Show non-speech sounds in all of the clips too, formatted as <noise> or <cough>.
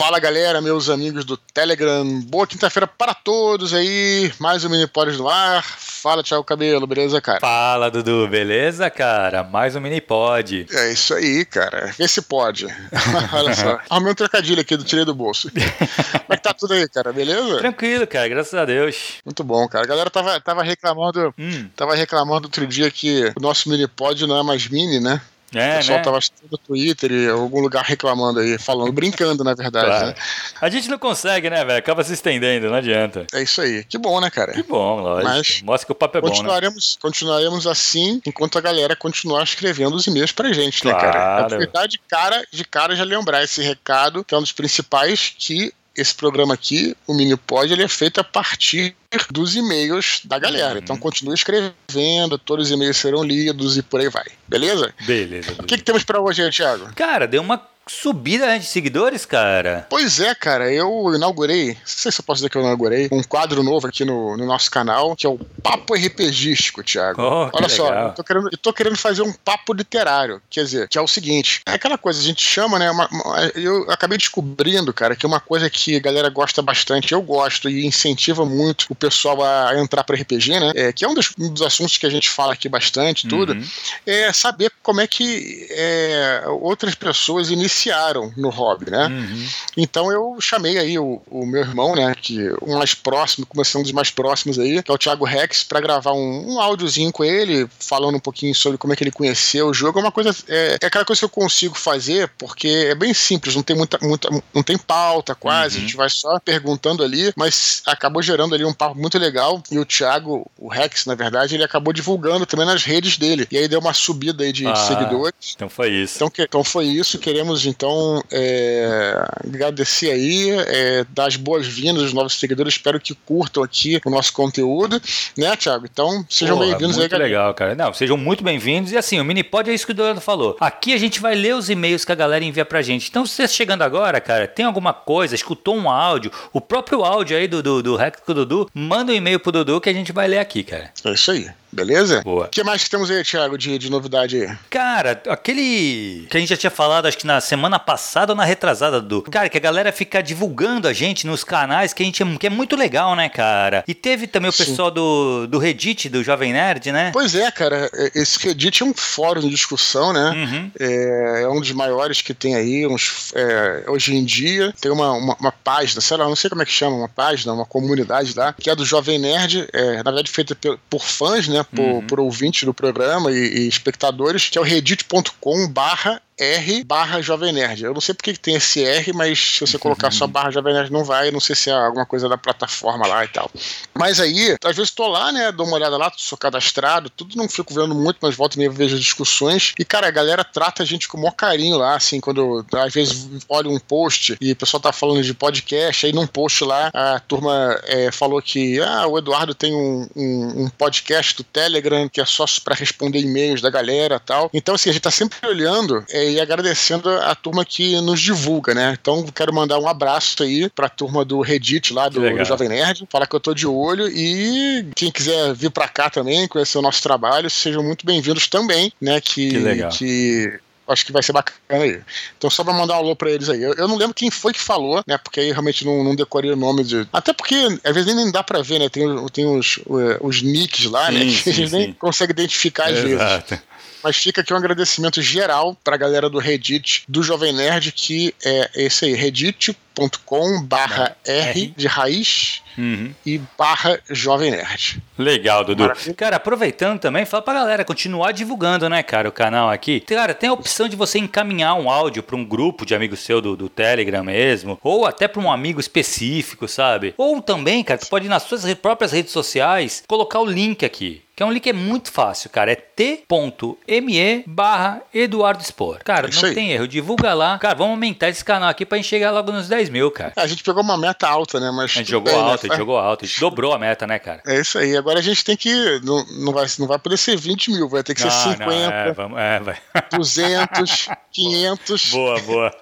Fala galera, meus amigos do Telegram. Boa quinta-feira para todos aí. Mais um Minipods no ar. Fala, Thiago Cabelo, beleza, cara? Fala, Dudu, beleza, cara? Mais um Minipod. É isso aí, cara. Vê se pode. Olha só. <laughs> Arrumei um trocadilho aqui do tirei do bolso. <laughs> Como é que tá tudo aí, cara? Beleza? Tranquilo, cara, graças a Deus. Muito bom, cara. A galera tava, tava reclamando. Hum. Tava reclamando outro dia que o nosso Minipod não é mais mini, né? É, o pessoal né? tava no Twitter e algum lugar reclamando aí, falando, brincando, na verdade, claro. né? A gente não consegue, né, velho? Acaba se estendendo, não adianta. É isso aí. Que bom, né, cara? Que bom, lógico. Mas Mostra que o papo é continuaremos, bom, né? Continuaremos assim enquanto a galera continuar escrevendo os e-mails pra gente, claro. né, cara? Aproveitar de cara, de cara já lembrar esse recado, que é um dos principais, que esse programa aqui, o Minipod, ele é feito a partir dos e-mails da galera. Uhum. Então continue escrevendo, todos os e-mails serão lidos e por aí vai. Beleza? Beleza. beleza. O que, que temos para hoje, Thiago? Cara, deu uma subida né, de seguidores, cara. Pois é, cara. Eu inaugurei, não sei se eu posso dizer que eu inaugurei, um quadro novo aqui no, no nosso canal, que é o Papo RPGístico, Thiago. Oh, Olha só, eu tô, querendo, eu tô querendo fazer um papo literário. Quer dizer, que é o seguinte: é aquela coisa, a gente chama, né? Uma, uma, eu acabei descobrindo, cara, que uma coisa que a galera gosta bastante, eu gosto e incentiva muito o pessoal a entrar para RPG, né? É, que é um dos, um dos, assuntos que a gente fala aqui bastante, tudo, uhum. é saber como é que é, outras pessoas iniciam iniciaram no hobby, né? Uhum. Então eu chamei aí o, o, meu irmão, né, que o mais próximo, começando dos mais próximos aí, que é o Thiago Rex, para gravar um, um áudiozinho com ele, falando um pouquinho sobre como é que ele conheceu o jogo. É uma coisa, é, é aquela coisa que eu consigo fazer, porque é bem simples, não tem muita, muita não tem pauta quase, uhum. a gente vai só perguntando ali, mas acabou gerando ali um papo muito legal. E o Thiago, o Rex, na verdade, ele acabou divulgando também nas redes dele. E aí deu uma subida aí de ah, seguidores. Então foi isso. Então, que, então foi isso. Queremos então, é, agradecer aí, é, dar as boas-vindas aos novos seguidores. Espero que curtam aqui o nosso conteúdo, né, Thiago? Então, sejam bem-vindos aí, galera. legal, cara. Não, sejam muito bem-vindos. E assim, o Minipod é isso que o Eduardo falou. Aqui a gente vai ler os e-mails que a galera envia pra gente. Então, se você tá chegando agora, cara, tem alguma coisa, escutou um áudio, o próprio áudio aí do, do, do Rex com o Dudu, manda um e-mail pro Dudu que a gente vai ler aqui, cara. É isso aí. Beleza? Boa. O que mais que temos aí, Thiago, de, de novidade aí? Cara, aquele que a gente já tinha falado, acho que na semana passada ou na retrasada, do Cara, que a galera fica divulgando a gente nos canais, que a gente que é muito legal, né, cara? E teve também o pessoal do, do Reddit, do Jovem Nerd, né? Pois é, cara. É, esse Reddit é um fórum de discussão, né? Uhum. É, é, um dos maiores que tem aí, uns, é, hoje em dia. Tem uma, uma, uma, página, sei lá, não sei como é que chama, uma página, uma comunidade lá, que é do Jovem Nerd, é, na verdade feita por fãs, né? Por, uhum. por ouvintes do programa e, e espectadores, que é o reddit.com barra R barra Jovem Nerd. Eu não sei porque que tem esse R, mas se você colocar só barra Jovem Nerd não vai, não sei se é alguma coisa da plataforma lá e tal. Mas aí, às vezes tô lá, né, dou uma olhada lá, sou cadastrado, tudo não fico vendo muito, mas volto e meio vejo discussões. E, cara, a galera trata a gente com o maior carinho lá, assim, quando eu, às vezes olho um post e o pessoal tá falando de podcast, aí num post lá a turma é, falou que, ah, o Eduardo tem um, um, um podcast do Telegram que é só para responder e-mails da galera e tal. Então, assim, a gente tá sempre olhando é, e agradecendo a turma que nos divulga, né? Então quero mandar um abraço aí pra turma do Reddit lá do, do Jovem Nerd, falar que eu tô de olho e quem quiser vir pra cá também, conhecer o nosso trabalho, sejam muito bem-vindos também, né? Que, que legal. Que acho que vai ser bacana aí. Então, só pra mandar um alô pra eles aí. Eu, eu não lembro quem foi que falou, né? Porque aí realmente não, não decorei o nome de. Até porque, às vezes, nem dá pra ver, né? Tem, tem os, os nicks lá, né, sim, né? Que sim, a gente sim. nem consegue identificar às Exato. vezes. Mas fica aqui um agradecimento geral pra galera do Reddit do Jovem Nerd, que é esse aí, reddit.com barra R de raiz uhum. e barra Jovem Nerd. Legal, Dudu. Maravilha. Cara, aproveitando também, fala pra galera continuar divulgando, né, cara, o canal aqui. Cara, tem a opção de você encaminhar um áudio pra um grupo de amigos seu do, do Telegram mesmo, ou até pra um amigo específico, sabe? Ou também, cara, você pode ir nas suas próprias redes sociais colocar o link aqui que é um link é muito fácil, cara. É t.me barra Eduardo Spor. Cara, é não tem erro. Divulga lá. Cara, vamos aumentar esse canal aqui pra gente chegar logo nos 10 mil, cara. A gente pegou uma meta alta, né? Mas a gente jogou bem, né? alto, né? a gente jogou alto. A gente dobrou a meta, né, cara? É isso aí. Agora a gente tem que. Não, não, vai, não vai poder ser 20 mil, vai ter que não, ser 50, não, é, vamos, é, vai. <laughs> 200, 500. Boa, boa.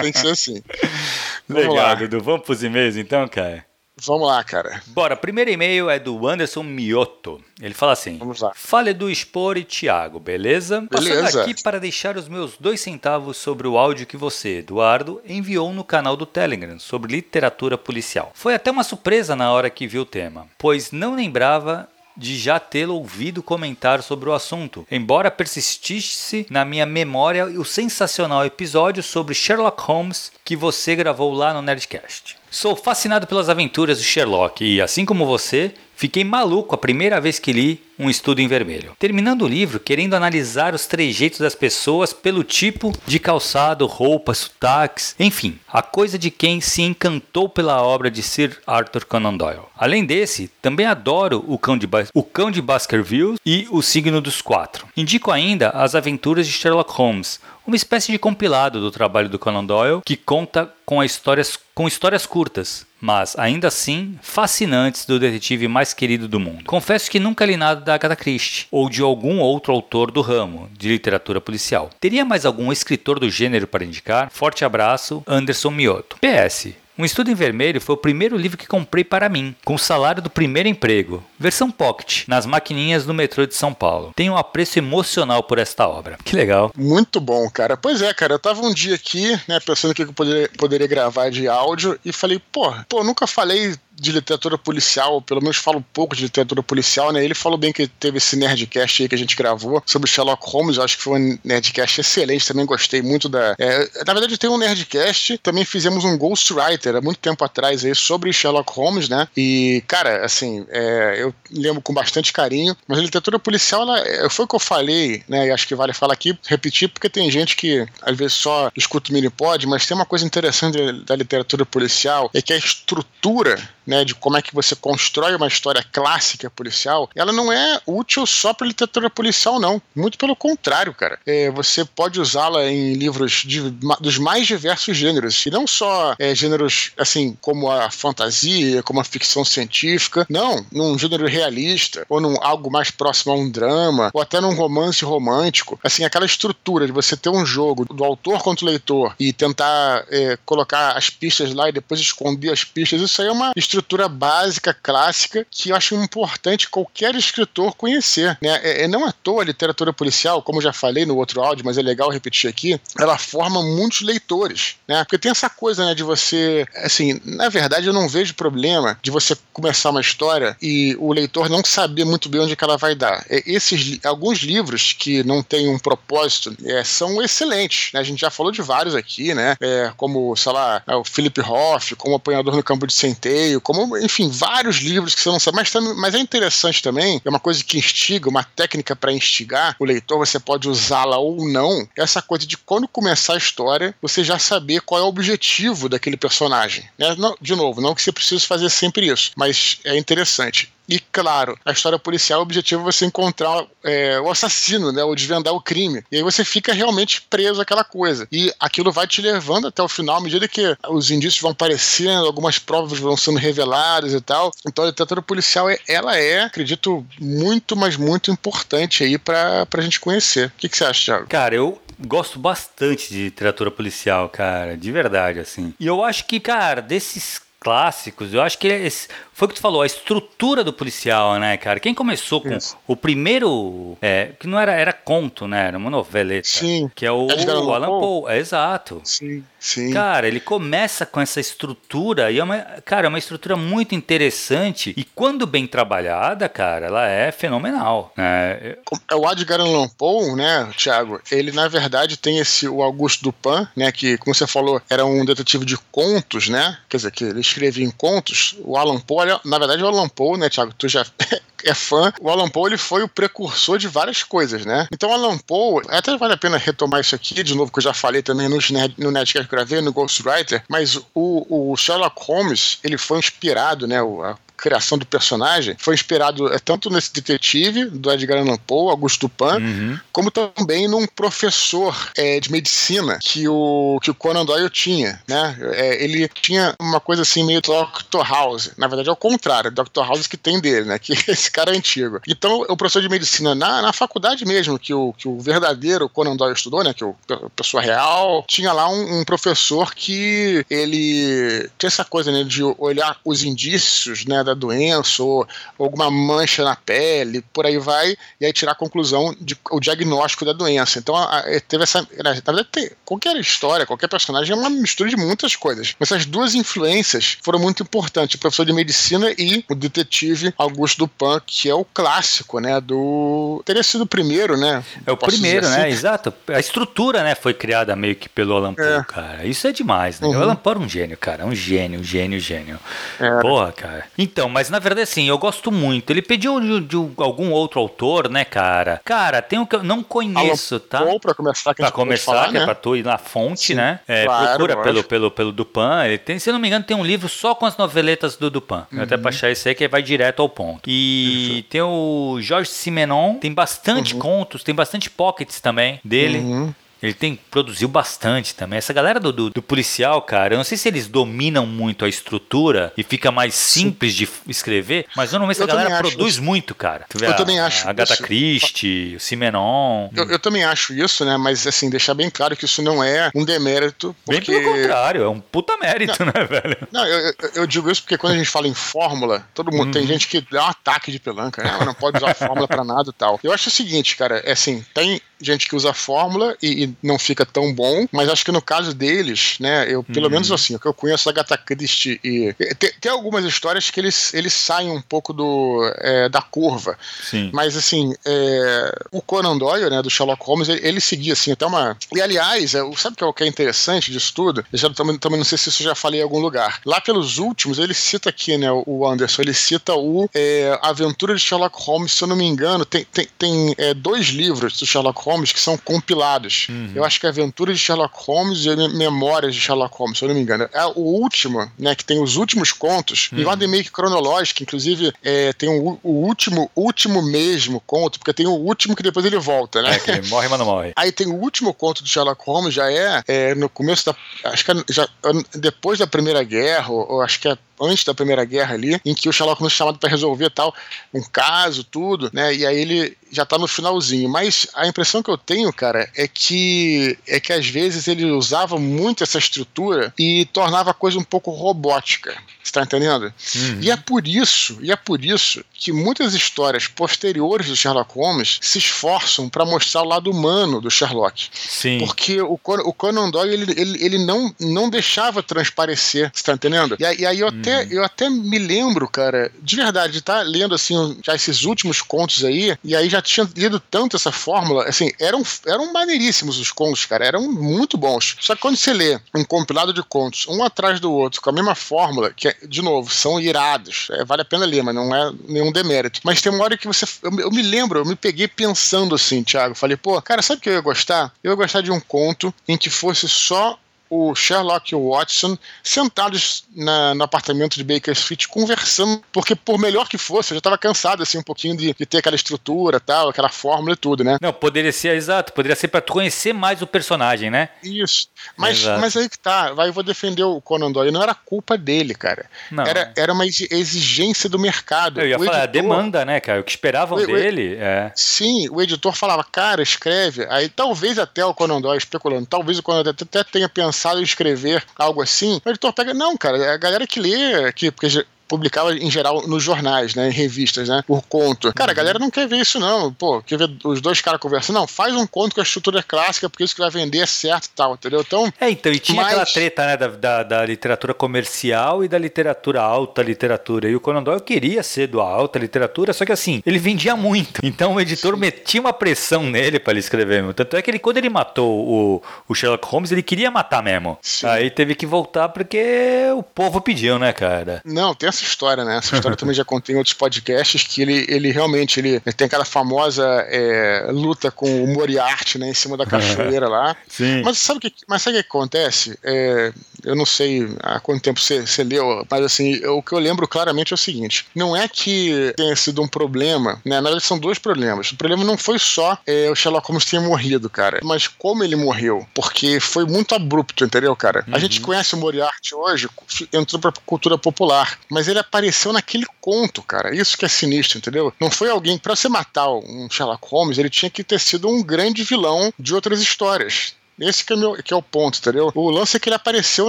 Tem que ser assim. <laughs> Vamos Legal, lá. Dudu. Vamos pros e-mails então, cara? Vamos lá, cara. Bora, primeiro e-mail é do Anderson Mioto. Ele fala assim: Vamos lá. Fale do Expor e Thiago, beleza? Beleza. Passando aqui para deixar os meus dois centavos sobre o áudio que você, Eduardo, enviou no canal do Telegram sobre literatura policial. Foi até uma surpresa na hora que vi o tema, pois não lembrava de já tê-lo ouvido comentar sobre o assunto, embora persistisse na minha memória o sensacional episódio sobre Sherlock Holmes que você gravou lá no Nerdcast. Sou fascinado pelas aventuras de Sherlock e, assim como você, fiquei maluco a primeira vez que li Um Estudo em Vermelho. Terminando o livro, querendo analisar os trejeitos das pessoas pelo tipo de calçado, roupas, sotaques, enfim, a coisa de quem se encantou pela obra de Sir Arthur Conan Doyle. Além desse, também adoro O Cão de, ba o Cão de Baskerville e O Signo dos Quatro. Indico ainda As Aventuras de Sherlock Holmes, uma espécie de compilado do trabalho do Conan Doyle que conta com, histórias, com histórias curtas, mas ainda assim fascinantes do detetive mais querido do mundo. Confesso que nunca li nada da Agatha Christie ou de algum outro autor do ramo de literatura policial. Teria mais algum escritor do gênero para indicar? Forte abraço, Anderson Mioto. PS. Um Estudo em Vermelho foi o primeiro livro que comprei para mim, com o salário do primeiro emprego, versão pocket, nas maquininhas do metrô de São Paulo. Tenho um apreço emocional por esta obra. Que legal. Muito bom, cara. Pois é, cara, eu tava um dia aqui, né, pensando o que eu poderia, poderia gravar de áudio e falei, pô, pô, nunca falei de literatura policial, pelo menos falo um pouco de literatura policial, né? Ele falou bem que teve esse Nerdcast aí que a gente gravou sobre Sherlock Holmes, eu acho que foi um Nerdcast excelente, também gostei muito da... É, na verdade tem um Nerdcast, também fizemos um Ghostwriter há muito tempo atrás aí sobre Sherlock Holmes, né? E, cara, assim, é, eu lembro com bastante carinho, mas a literatura policial, ela, é, foi o que eu falei, né? E acho que vale falar aqui, repetir, porque tem gente que às vezes só escuta o Minipod, mas tem uma coisa interessante da literatura policial, é que a estrutura né, de como é que você constrói uma história clássica policial, ela não é útil só para literatura policial, não. Muito pelo contrário, cara. É, você pode usá-la em livros de, dos mais diversos gêneros, e não só é, gêneros assim como a fantasia, como a ficção científica, não, num gênero realista ou num algo mais próximo a um drama ou até num romance romântico. Assim, aquela estrutura de você ter um jogo do autor contra o leitor e tentar é, colocar as pistas lá e depois esconder as pistas, isso aí é uma estrutura estrutura básica, clássica, que eu acho importante qualquer escritor conhecer. Né? É, é não à toa a literatura policial, como já falei no outro áudio, mas é legal repetir aqui, ela forma muitos leitores. Né? Porque tem essa coisa né, de você. Assim, na verdade, eu não vejo problema de você começar uma história e o leitor não saber muito bem onde é ela vai dar. É, esses alguns livros que não têm um propósito é, são excelentes. Né? A gente já falou de vários aqui, né? É, como, sei lá, o Philip Hoff, como Apanhador no Campo de Centeio, como, enfim, vários livros que você não sabe, mas, mas é interessante também, é uma coisa que instiga, uma técnica para instigar o leitor, você pode usá-la ou não, essa coisa de quando começar a história, você já saber qual é o objetivo daquele personagem. Né? Não, de novo, não que você precise fazer sempre isso, mas é interessante. E, claro, a história policial, o objetivo é você encontrar é, o assassino, né? Ou desvendar o crime. E aí você fica realmente preso àquela coisa. E aquilo vai te levando até o final, à medida que os indícios vão aparecendo, algumas provas vão sendo reveladas e tal. Então a literatura policial, ela é, acredito, muito, mas muito importante aí pra, pra gente conhecer. O que, que você acha, Thiago? Cara, eu gosto bastante de literatura policial, cara, de verdade, assim. E eu acho que, cara, desses clássicos, eu acho que esse, foi o que tu falou, a estrutura do policial, né, cara? Quem começou com Isso. o primeiro. É, que não era, era conto, né? Era uma noveleta. Sim. Que é o, o Alan Poe. É, exato. Sim, sim. Cara, ele começa com essa estrutura e é uma. Cara, é uma estrutura muito interessante. E quando bem trabalhada, cara, ela é fenomenal. Né? O Edgar Allan Poe, né, Thiago? Ele, na verdade, tem esse o Augusto Dupin, né? Que, como você falou, era um detetive de contos, né? Quer dizer, que ele escrevia em contos. O Alan Poe na verdade, o Alan Poe, né, Thiago? Tu já <laughs> é fã, o Alan Poe ele foi o precursor de várias coisas, né? Então, Alan Poe, até vale a pena retomar isso aqui, de novo, que eu já falei também no, no Netcast que eu gravei, no Ghostwriter, mas o, o Sherlock Holmes, ele foi inspirado, né? O, a criação do personagem foi inspirado é, tanto nesse detetive do Edgar Allan Poe, Augusto Dupin, uhum. como também num professor é, de medicina que o, que o Conan Doyle tinha, né? É, ele tinha uma coisa assim meio Dr. House. Na verdade, é o contrário, Dr. House que tem dele, né? <laughs> Que esse cara é antigo. Então, o professor de medicina, na, na faculdade mesmo, que o, que o verdadeiro Conan Doyle estudou, né? Que o pessoa real, tinha lá um, um professor que ele tinha essa coisa, né? De olhar os indícios, né? Da doença ou, alguma mancha na pele, por aí vai, e aí tirar a conclusão de o diagnóstico da doença. Então, a, a, teve essa. Na verdade, tem, qualquer história, qualquer personagem é uma mistura de muitas coisas. Mas essas duas influências foram muito importantes: o professor de medicina e o detetive Augusto Dupin, que é o clássico, né? Do. Teria sido o primeiro, né? É o primeiro, né? Assim. Exato. A estrutura, né, foi criada meio que pelo Alan Poe, é. cara. Isso é demais, né? Uhum. O Alan Poe é um gênio, cara. Um gênio, um gênio, um gênio. É. Porra, cara. Então, mas na verdade, assim, eu gosto muito. Ele pediu de, de algum outro autor, né, cara? Cara, tem um que eu não conheço, Alan tá? Poe, pra começar, que pra começar, falar, que é né? pra tu ir na fonte, Sim, né? É, claro, procura pelo, pelo, pelo Dupin. Ele tem, se eu não me engano, tem um livro só com as noveletas do Dupin. Uhum. Até pra achar esse aí que vai direto ao ponto. E tem o Jorge Simenon, tem bastante uhum. contos, tem bastante pockets também dele. Uhum. Ele tem produziu bastante também. Essa galera do, do, do, policial, cara, eu não sei se eles dominam muito a estrutura e fica mais simples Sim. de escrever, mas normalmente essa galera produz muito, cara. eu a, também acho. A Agatha Christie, o Simenon. Eu, eu, também acho isso, né? Mas assim, deixar bem claro que isso não é um demérito. Porque... Bem pelo contrário, é um puta mérito, não, né, velho? Não, eu, eu, digo isso porque quando a gente fala em fórmula, todo mundo. Hum. Tem uhum. gente que dá um ataque de pelanca, né? Não pode usar fórmula pra nada e tal. Eu acho o seguinte, cara, é assim, tem gente que usa fórmula e, e, não fica tão bom, mas acho que no caso deles, né, eu, pelo uhum. menos assim, o que eu conheço a Agatha Christie e tem, tem, algumas histórias que eles, eles saem um pouco do, é, da curva, Sim. mas assim, é, o Conan Doyle, né, do Sherlock Holmes, ele, ele, seguia assim até uma... E aliás, é, sabe o que é interessante disso tudo? Eu já também, também não sei se isso já falei em algum lugar. Lá pelos últimos, ele cita aqui, né, o Anderson, ele cita o é, Aventura de Sherlock Holmes, se eu não me engano, tem, tem, tem é, dois livros do Sherlock Holmes que são compilados. Uhum. Eu acho que Aventura de Sherlock Holmes e Memórias de Sherlock Holmes, se eu não me engano. É o último, né, que tem os últimos contos, uhum. em ordem meio que cronológica, inclusive é, tem o, o, último, último mesmo conto, porque tem o último que depois ele volta, né? É, que ele morre, mas não morre. <laughs> Aí tem o último conto de Sherlock Holmes, já é, é no começo da. Acho que é, já, depois da Primeira Guerra, ou, ou acho que é antes da Primeira Guerra ali, em que o Sherlock Holmes é chamado para resolver tal um caso, tudo, né? E aí ele já tá no finalzinho. Mas a impressão que eu tenho, cara, é que é que às vezes ele usava muito essa estrutura e tornava a coisa um pouco robótica. Você tá entendendo? Uhum. E é por isso, e é por isso que muitas histórias posteriores do Sherlock Holmes se esforçam para mostrar o lado humano do Sherlock. Sim. Porque o, o Conan Doyle ele, ele, ele não, não deixava transparecer, você tá entendendo? E, e aí eu, uhum. Até, eu até me lembro, cara, de verdade, tá lendo assim já esses últimos contos aí, e aí já tinha lido tanto essa fórmula, assim, eram, eram maneiríssimos os contos, cara, eram muito bons. Só que quando você lê um compilado de contos, um atrás do outro, com a mesma fórmula, que, é, de novo, são irados, é, vale a pena ler, mas não é nenhum demérito. Mas tem uma hora que você. Eu, eu me lembro, eu me peguei pensando assim, Thiago, falei, pô, cara, sabe o que eu ia gostar? Eu ia gostar de um conto em que fosse só o Sherlock e o Watson sentados na, no apartamento de Baker Street conversando, porque por melhor que fosse, eu já estava cansado assim um pouquinho de, de, ter aquela estrutura, tal, aquela fórmula e tudo, né? Não, poderia ser exato, poderia ser para conhecer mais o personagem, né? Isso. Mas, mas aí que tá, vai eu vou defender o Conan Doyle, não era culpa dele, cara. Não. Era, era uma exigência do mercado. Eu ia o falar, editor, a demanda, né, cara? O que esperavam o, dele. É... Sim, o editor falava, cara, escreve. Aí talvez até o Conan Doyle especulando, talvez o Conan Doyle até tenha pensado em escrever algo assim, o editor pega, não, cara, é a galera que lê, que, porque publicava em geral nos jornais, né, em revistas, né, por conto. Cara, a galera não quer ver isso não, pô, quer ver os dois caras conversando, não, faz um conto com a estrutura clássica, porque isso que vai vender é certo e tal, entendeu? Então, é, então, e tinha mas... aquela treta, né, da, da, da, literatura comercial e da literatura alta literatura, e o Conan Doyle queria ser do alta literatura, só que assim, ele vendia muito, <laughs> então o editor Sim. metia uma pressão nele para ele escrever, meu. tanto é que ele, quando ele matou o, o Sherlock Holmes, ele queria matar mesmo, Sim. aí teve que voltar porque o povo pediu, né, cara? Não, tem essa história, né? Essa história também já contei em outros podcasts que ele, ele realmente ele, ele tem aquela famosa é, luta com o Moriarty, né? Em cima da cachoeira lá. <laughs> Sim. Mas sabe o que, mas sabe o que acontece? É, eu não sei há quanto tempo você, você leu, mas assim, eu, o que eu lembro claramente é o seguinte: não é que tenha sido um problema, né? Na verdade, são dois problemas. O problema não foi só é, o Sherlock Holmes ter morrido, cara, mas como ele morreu. Porque foi muito abrupto, entendeu, cara? Uhum. A gente conhece o Moriarty hoje, entrou pra cultura popular, mas ele apareceu naquele conto, cara. Isso que é sinistro, entendeu? Não foi alguém. para você matar um Sherlock Holmes, ele tinha que ter sido um grande vilão de outras histórias. Esse que é, meu, que é o ponto, entendeu? O lance é que ele apareceu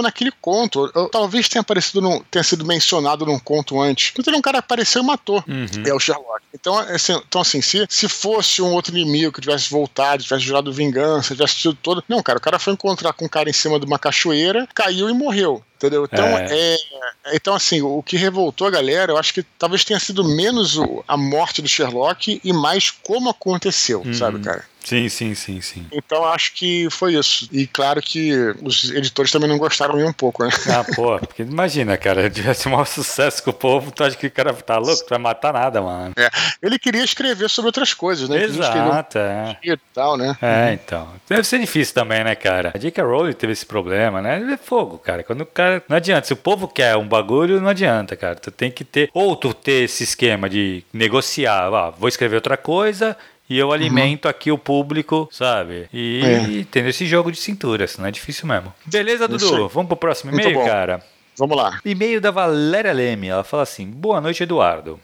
naquele conto. Eu, talvez tenha aparecido num, tenha sido mencionado num conto antes. Então um cara apareceu e matou. Uhum. É o Sherlock. Então, assim, então, assim se, se fosse um outro inimigo que tivesse voltado, tivesse jurado vingança, tivesse tido todo. Não, cara, o cara foi encontrar com um cara em cima de uma cachoeira, caiu e morreu. Entendeu? Então, é. é. então, assim, o que revoltou a galera, eu acho que talvez tenha sido menos o, a morte do Sherlock e mais como aconteceu, uhum. sabe, cara? Sim, sim, sim, sim. Então acho que foi isso. E claro que os editores também não gostaram um pouco, né? Ah, pô, porque imagina, cara, tivesse um maior sucesso com o povo, tu acha que o cara tá louco? Tu vai matar nada, mano. É, ele queria escrever sobre outras coisas, né? Exato, é. E tal, né? É, então. Deve ser difícil também, né, cara? A J.K. Rowling teve esse problema, né? É fogo, cara. Quando o cara. Não adianta. Se o povo quer um bagulho, não adianta, cara. Tu tem que ter. Ou tu ter esse esquema de negociar. Ó, vou escrever outra coisa e eu alimento uhum. aqui o público, sabe? E, é. tendo esse jogo de cintura, não é difícil mesmo. Beleza, Dudu? Vamos pro próximo e-mail, cara? Vamos lá. E-mail da Valéria Leme. Ela fala assim: Boa noite, Eduardo.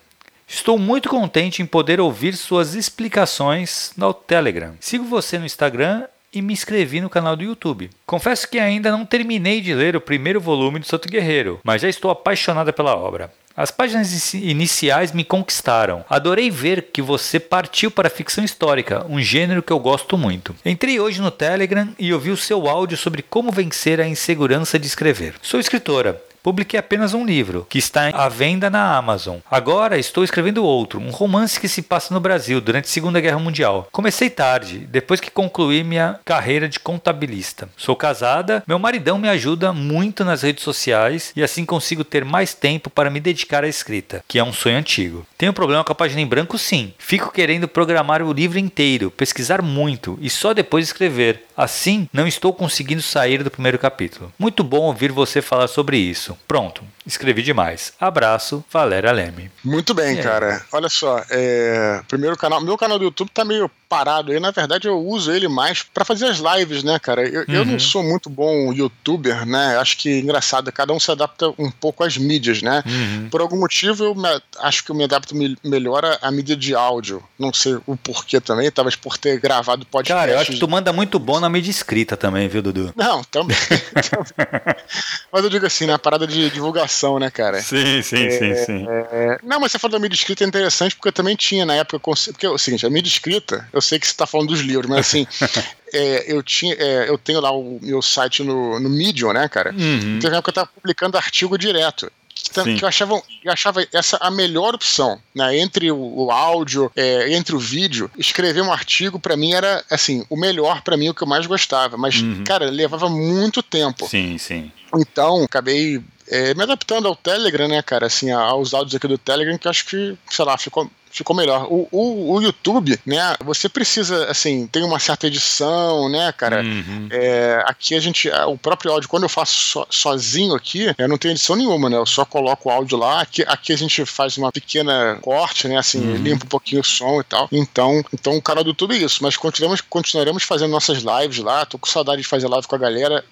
Estou muito contente em poder ouvir suas explicações no Telegram. Sigo você no Instagram e me inscrevi no canal do YouTube. Confesso que ainda não terminei de ler o primeiro volume do Santo Guerreiro, mas já estou apaixonada pela obra. As páginas iniciais me conquistaram. Adorei ver que você partiu para a ficção histórica, um gênero que eu gosto muito. Entrei hoje no Telegram e ouvi o seu áudio sobre como vencer a insegurança de escrever. Sou escritora publiquei apenas um livro, que está à venda na Amazon. Agora estou escrevendo outro, um romance que se passa no Brasil durante a Segunda Guerra Mundial. Comecei tarde, depois que concluí minha carreira de contabilista. Sou casada, meu maridão me ajuda muito nas redes sociais e assim consigo ter mais tempo para me dedicar à escrita, que é um sonho antigo. Tenho problema com a página em branco, sim. Fico querendo programar o livro inteiro, pesquisar muito e só depois escrever. Assim, não estou conseguindo sair do primeiro capítulo. Muito bom ouvir você falar sobre isso. Pronto, escrevi demais. Abraço, Valéria Leme. Muito bem, cara. Olha só, é... primeiro canal, meu canal do YouTube tá meio parado aí. Na verdade, eu uso ele mais para fazer as lives, né, cara? Eu, uhum. eu, não uhum. sou muito bom youtuber, né? Acho que engraçado, cada um se adapta um pouco às mídias, né? Uhum. Por algum motivo, eu me, acho que eu me adapto melhor à mídia de áudio. Não sei o porquê também, talvez por ter gravado podcast. Cara, eu acho que tu manda muito bom na mídia escrita também, viu, Dudu? Não, também. <laughs> Mas eu digo assim, na parada de divulgação, né, cara? Sim, sim, é, sim, sim. É... Não, mas você falou da mídia escrita é interessante porque eu também tinha na época. Porque é o seguinte, a mídia escrita, eu sei que você está falando dos livros, mas assim, <laughs> é, eu, tinha, é, eu tenho lá o meu site no, no Medium, né, cara? Uhum. Teve uma época que eu estava publicando artigo direto. Que, que eu, achava, eu achava essa a melhor opção, né? Entre o, o áudio, é, entre o vídeo, escrever um artigo para mim era assim o melhor para mim, o que eu mais gostava. Mas uhum. cara, levava muito tempo. Sim, sim. Então acabei é, me adaptando ao Telegram, né, cara? Assim, aos áudios aqui do Telegram, que acho que, sei lá, ficou ficou melhor. O, o, o, YouTube, né? Você precisa, assim, tem uma certa edição, né, cara? Uhum. É, aqui a gente, o próprio áudio, quando eu faço so, sozinho aqui, eu não tenho edição nenhuma, né? Eu só coloco o áudio lá. Aqui, aqui a gente faz uma pequena corte, né? Assim, uhum. limpa um pouquinho o som e tal. Então, então o canal do YouTube é isso. Mas continuamos, continuaremos fazendo nossas lives lá. Tô com saudade de fazer live com a galera.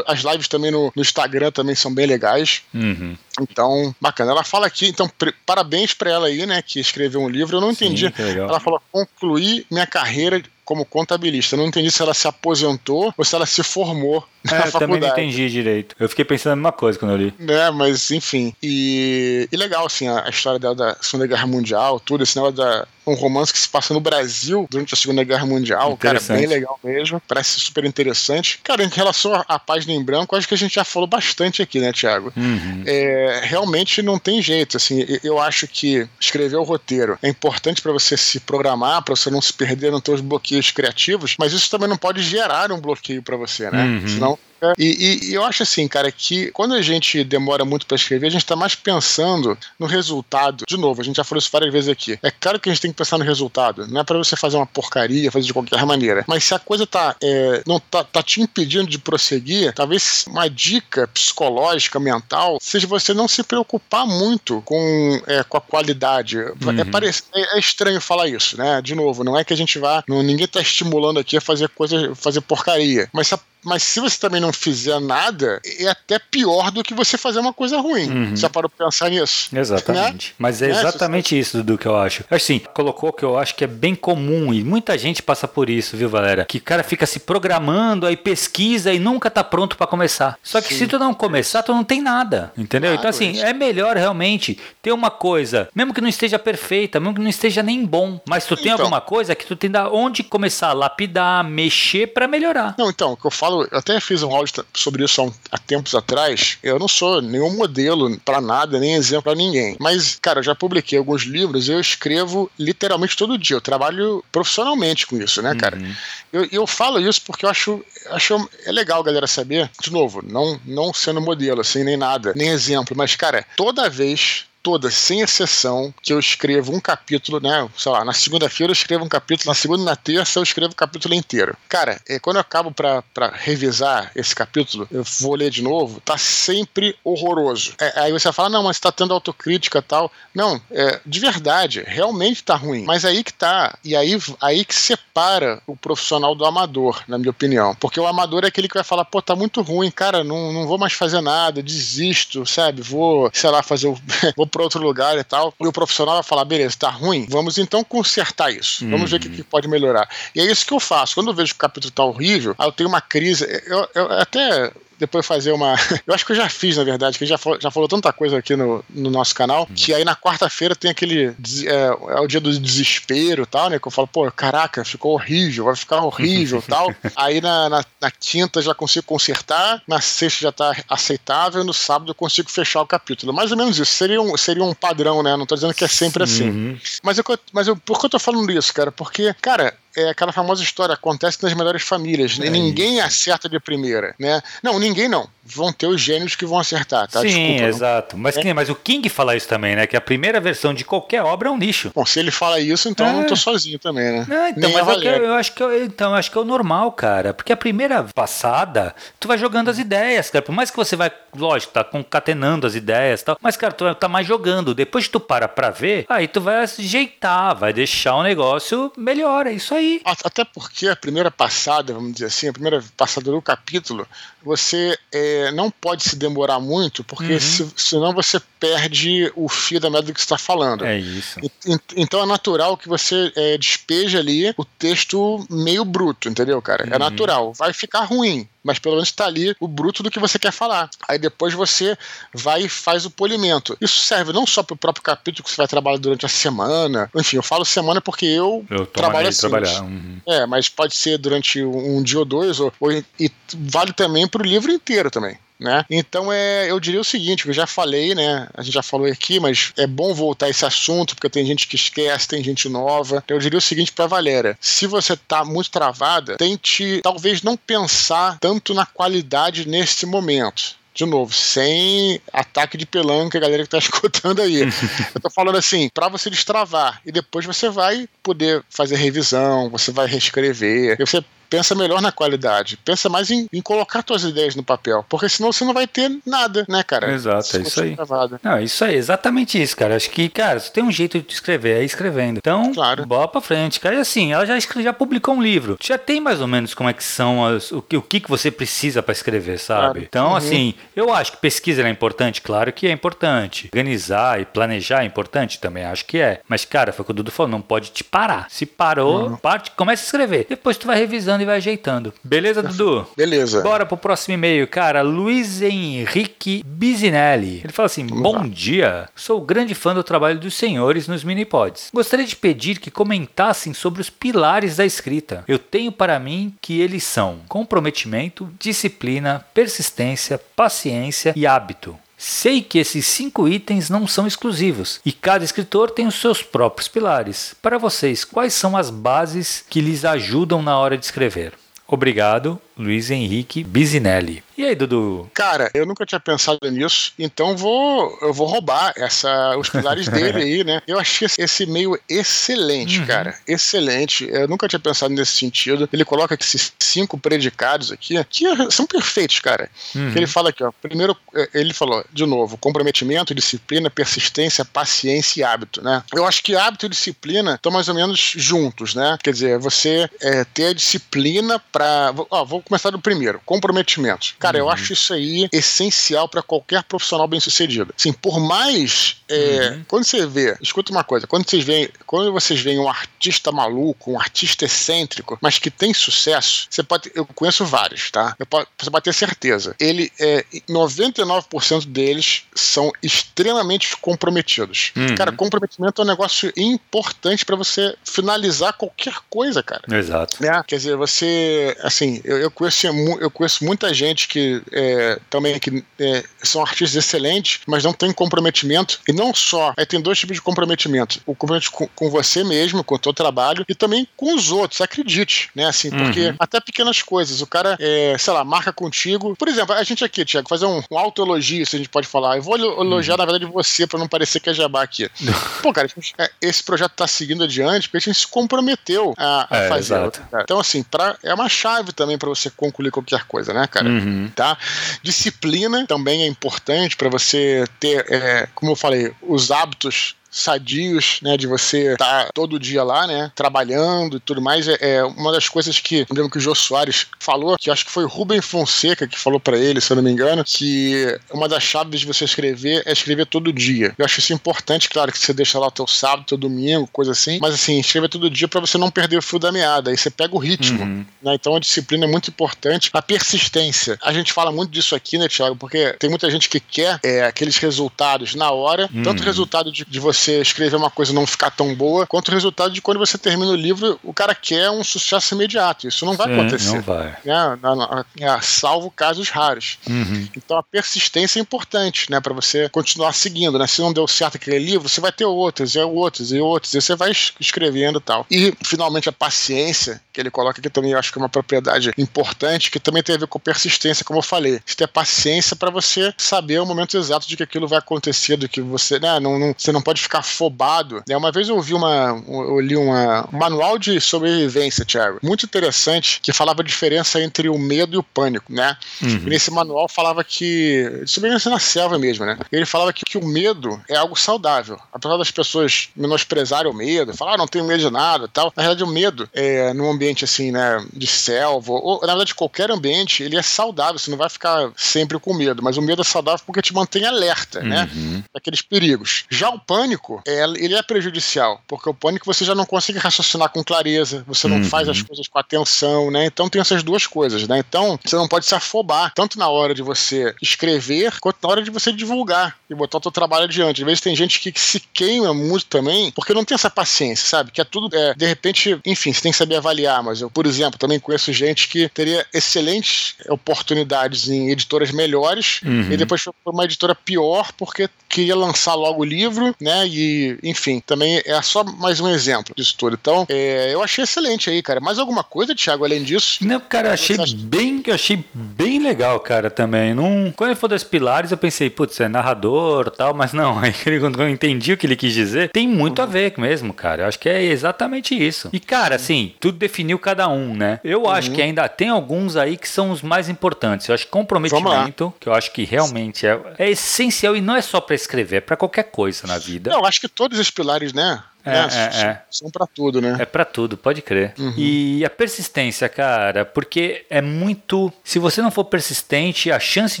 As lives também no, no Instagram também são bem legais. Uhum. Então, bacana. Ela fala aqui, então, parabéns para ela aí, né, que escreveu um livro. Eu não entendi. Sim, ela falou: concluir minha carreira como contabilista. Eu não entendi se ela se aposentou ou se ela se formou <laughs> é, faculdade. também não entendi direito. Eu fiquei pensando a mesma coisa quando eu li. É, mas enfim. E, e legal, assim, a, a, história dela da Segunda Guerra Mundial, tudo, esse negócio da um romance que se passa no Brasil durante a Segunda Guerra Mundial. Cara, bem legal mesmo. Parece super interessante. Cara, em relação à página em branco, acho que a gente já falou bastante aqui, né, Thiago? Uhum. É, realmente não tem jeito. Assim, eu acho que escrever o roteiro é importante para você se programar, para você não se perder nos seus bloqueios criativos, mas isso também não pode gerar um bloqueio para você, né? Uhum. Senão É, e, e, eu acho assim, cara, que quando a gente demora muito para escrever, a gente tá mais pensando no resultado. De novo, a gente já falou isso várias vezes aqui. É claro que a gente tem que pensar no resultado. Não é para você fazer uma porcaria, fazer de qualquer maneira. Mas se a coisa tá, é, não tá, tá te impedindo de prosseguir, talvez uma dica psicológica, mental, seja você não se preocupar muito com, é, com a qualidade. É uhum. É, é, é, estranho falar isso, né? De novo, não é que a gente vá. Não, ninguém tá estimulando aqui a fazer coisa, fazer porcaria. Mas se a mas se você também não fizer nada, é até pior do que você fazer uma coisa ruim. Uhum. Já parou pra pensar nisso? Exatamente. Né? Mas é né? exatamente isso do que eu acho. Assim, colocou que eu acho que é bem comum e muita gente passa por isso, viu, Valera? Que o cara fica se programando, aí pesquisa e nunca tá pronto para começar. Só que Sim. se tu não começar, tu não tem nada. Entendeu? Ah, então, assim, é melhor realmente ter uma coisa, mesmo que não esteja perfeita, mesmo que não esteja nem bom, mas tu tem então, alguma coisa que tu tem da onde começar a lapidar, mexer para melhorar. Não, então, o que eu falo falo, eu até fiz um áudio sobre isso há, há tempos atrás. Eu não sou nenhum modelo para nada, nem exemplo para ninguém. Mas, cara, eu já publiquei alguns livros, eu escrevo literalmente todo dia. Eu trabalho profissionalmente com isso, né, cara? Uhum. Eu, eu falo isso porque eu acho, acho é legal, galera, saber. De novo, não, não sendo modelo, assim, nem nada, nem exemplo, mas, cara, toda vez todas, sem exceção, que eu escrevo um capítulo, né? Sei lá, na segunda-feira eu escrevo um capítulo, na segunda e na terça eu escrevo o capítulo inteiro. Cara, é, quando eu acabo pra, pra revisar esse capítulo, eu vou ler de novo, tá sempre horroroso. É, aí você fala, não, mas tá tendo autocrítica e tal. Não, é, de verdade, realmente tá ruim. Mas aí que tá. E aí, aí que separa o profissional do amador, na minha opinião. Porque o amador é aquele que vai falar, pô, tá muito ruim, cara, não, não vou mais fazer nada, desisto, sabe? Vou, sei lá, fazer o. <laughs> vou para outro lugar e tal. E o profissional vai falar: beleza, tá ruim, vamos então consertar isso. Vamos ver o que, que, pode melhorar. E é isso que eu faço. Quando eu vejo que o capítulo tá horrível, aí eu tenho uma crise. Eu, eu até depois fazer uma. <laughs> Eu acho que eu já fiz, na verdade, que já falou, já falou tanta coisa aqui no, no nosso canal, que aí na quarta-feira tem aquele. É, é, o dia do desespero e tal, né? Que eu falo, pô, caraca, ficou horrível, vai ficar horrível e tal. <laughs> Aí na, na, na, quinta já consigo consertar, na sexta já tá aceitável, no sábado eu consigo fechar o capítulo. Mais ou menos isso. Seria um, seria um padrão, né? Não tô dizendo que é sempre assim. Uhum. Mas, eu, mas eu, por que eu tô falando isso, cara? Porque, cara, é aquela famosa história, acontece nas melhores famílias. É ninguém isso. acerta de primeira, né? Não, ninguém não. Vão ter os gênios que vão acertar, tá? Sim, Desculpa, exato. Mas, é. mas o King fala isso também, né? Que a primeira versão de qualquer obra é um lixo. Bom, se ele fala isso, então é. eu não tô sozinho também, né? Não, então, Nem mas é eu, eu, acho que eu, então, acho que é o normal, cara. Porque a primeira passada, tu vai jogando as ideias, cara. Por mais que você vai, lógico, tá concatenando as ideias e tal. Mas, cara, tu tá mais jogando. Depois que tu para pra ver, aí tu vai ajeitar, vai deixar o negócio melhor. É isso aí. Até porque a primeira passada, vamos dizer assim, a primeira passada do capítulo, você é, não pode se demorar muito, porque uhum. se, senão você perde o fio da merda do que você está falando. É isso. E, então é natural que você é, despeje ali o texto meio bruto, entendeu, cara? É uhum. É natural. Vai ficar ruim, mas pelo menos está ali o bruto do que você quer falar. Aí depois você vai e faz o polimento. Isso serve não só para o próprio capítulo que você vai trabalhar durante a semana. Enfim, eu falo semana porque eu, eu trabalho assim. Trabalhar. Uhum. É, mas pode ser durante um dia ou dois, ou, ou e vale também para o livro inteiro também. Né? Então é, eu diria o seguinte, eu já falei, né? A gente já falou aqui, mas é bom voltar a esse assunto, porque tem gente que esquece, tem gente nova. Eu diria o seguinte para Valéria: se você tá muito travada, tente talvez não pensar tanto na qualidade nesse momento de novo, sem ataque de pelanca, a galera que tá <laughs> escutando aí. Eu tô falando assim, para você destravar e depois você vai poder fazer revisão, você vai reescrever, você pensa melhor na qualidade. Pensa mais em, em colocar suas ideias no papel. Porque senão você não vai ter nada, né, cara? Exato, é isso aí. Gravado. Não, isso aí, exatamente isso, cara. Acho que, cara, você tem um jeito de escrever, é escrevendo. Então, claro. bola pra frente, cara. E assim, ela já, já publicou um livro. Já tem mais ou menos como é que são as, o, que, o que, que você precisa para escrever, sabe? Claro. Então, uhum. assim, eu acho que pesquisa é importante, claro que é importante. Organizar e planejar é importante também, acho que é. Mas, cara, foi o que o Dudu falou, não pode te parar. Se parou, uhum. parte, começa a escrever. Depois tu vai revisando e vai ajeitando. Beleza, Dudu? Beleza. Bora pro próximo e-mail, cara. Luiz Henrique Bizinelli. Ele fala assim: Vamos Bom lá. dia. Sou grande fã do trabalho dos senhores nos minipods. Gostaria de pedir que comentassem sobre os pilares da escrita. Eu tenho para mim que eles são comprometimento, disciplina, persistência, paciência e hábito. Sei que esses cinco itens não são exclusivos e cada escritor tem os seus próprios pilares. Para vocês, quais são as bases que lhes ajudam na hora de escrever? Obrigado Luiz Henrique Bisinelli. E aí, Dudu? Cara, eu nunca tinha pensado nisso, então vou, eu vou roubar essa, os pilares dele aí, né? Eu achei esse meio excelente, uhum. cara. Excelente. Eu nunca tinha pensado nesse sentido. Ele coloca esses cinco predicados aqui, que são perfeitos, cara. Uhum. Ele fala aqui, ó. Primeiro, é, ele falou, de novo, comprometimento, disciplina, persistência, paciência e hábito, né? Eu acho que hábito e disciplina estão mais ou menos juntos, né? Quer dizer, você é, ter a disciplina para. Ó, vou começar do primeiro, comprometimento. Cara, uhum. eu acho isso aí essencial para qualquer profissional bem sucedido. Assim, por mais. É, uhum. Quando você vê, escuta uma coisa, quando vocês veem, quando vocês veem um artista maluco, um artista excêntrico, mas que tem sucesso, você pode. Eu conheço vários, tá? Posso, você pode ter certeza. Ele é. 99% deles são extremamente comprometidos. Uhum. Cara, comprometimento é um negócio importante para você finalizar qualquer coisa, cara. Exato. Né? Quer dizer, você. Assim, eu, eu, conheço, eu conheço muita gente que é, também que é, são artistas excelentes, mas não tem comprometimento. E não só. Aí tem dois tipos de comprometimento: o comprometimento com, com você mesmo, com o teu trabalho, e também com os outros, acredite, né? Assim, porque uhum. até pequenas coisas. O cara, é, sei lá, marca contigo. Por exemplo, a gente aqui, Tiago, fazer um, um autoelogio, se a gente pode falar. Eu vou elogiar, uhum. na verdade, você, para não parecer que é jabá aqui. <laughs> Pô, cara, é, esse projeto tá seguindo adiante porque a gente se comprometeu a, a é, fazer. Então, assim, pra, é uma chave também para você concluir qualquer coisa, né, cara? Uhum. Tá? Disciplina também é importante para você ter, é, como eu falei, os hábitos sadios, né, de você estar tá todo dia lá, né, trabalhando e tudo mais, é, é uma das coisas que, eu lembro que o Jô Soares falou, que acho que foi o Rubem Fonseca que falou para ele, se eu não me engano, que uma das chaves de você escrever é escrever todo dia. Eu acho isso importante, claro, que você deixa lá o teu sábado, teu domingo, coisa assim, mas assim, escrever todo dia para você não perder o fio da meada, aí você pega o ritmo, uhum. né, então a disciplina é muito importante. A persistência, a gente fala muito disso aqui, né, Thiago, porque tem muita gente que quer é, aqueles resultados na hora, uhum. tanto o resultado de, de você você escrever uma coisa não ficar tão boa, quanto o resultado de quando você termina o livro, o cara quer um sucesso imediato. Isso não vai Sim, acontecer. Não vai. É, é, salvo casos raros. Uhum. Então a persistência é importante, né? Para você continuar seguindo, né? Se não deu certo aquele livro, você vai ter outros, e outros, e outros, e você vai escrevendo e tal. E finalmente a paciência, que ele coloca aqui também, eu acho que é uma propriedade importante, que também tem a ver com persistência, como eu falei. Você ter paciência para você saber o momento exato de que aquilo vai acontecer, do que você, né? Não, não, você não pode ficar afobado. Né? Uma vez eu ouvi uma. Eu li uma, um manual de sobrevivência, Thiago, muito interessante, que falava a diferença entre o medo e o pânico, né? Uhum. E nesse manual falava que. Sobrevivência na selva mesmo, né? Ele falava que, que o medo é algo saudável. Apesar das pessoas menosprezarem o medo, falar, ah, não tenho medo de nada tal. Na realidade, o medo é num ambiente assim, né? De selva, ou na verdade, qualquer ambiente, ele é saudável. Você não vai ficar sempre com medo, mas o medo é saudável porque te mantém alerta, né? uhum. né? Daqueles perigos. Já o pânico, pânico, é, ele é prejudicial, porque o pânico você já não consegue raciocinar com clareza, você não uhum. faz as coisas com atenção, né? Então tem essas duas coisas, né? Então você não pode se afobar, tanto na hora de você escrever, quanto na hora de você divulgar e botar o seu trabalho adiante. Às vezes tem gente que, que se queima muito também, porque não tem essa paciência, sabe? Que é tudo, é, de repente, enfim, você tem que saber avaliar, mas eu, por exemplo, também conheço gente que teria excelentes oportunidades em editoras melhores uhum. e depois foi uma editora pior porque queria lançar logo o livro, né? E, enfim, também é só mais um exemplo disso tudo. Então, é, eu achei excelente aí, cara. Mais alguma coisa, Thiago, além disso? Não, cara, achei bem, achei bem legal, cara, também. Não, quando ele falou das pilares, eu pensei, putz, é narrador tal, mas não, <laughs> aí quando eu entendi o que ele quis dizer, tem muito uhum. a ver mesmo, cara. Eu acho que é exatamente isso. E, cara, assim, tudo definiu cada um, né? Eu uhum. acho que ainda tem alguns aí que são os mais importantes. Eu acho que comprometimento, que eu acho que realmente é, é essencial e não é só para escrever, é para qualquer coisa na vida. Não, acho que todos os pilares, né? É, é, é. São para tudo, né? É para tudo, pode crer. Uhum. E a persistência, cara, porque é muito. Se você não for persistente, a chance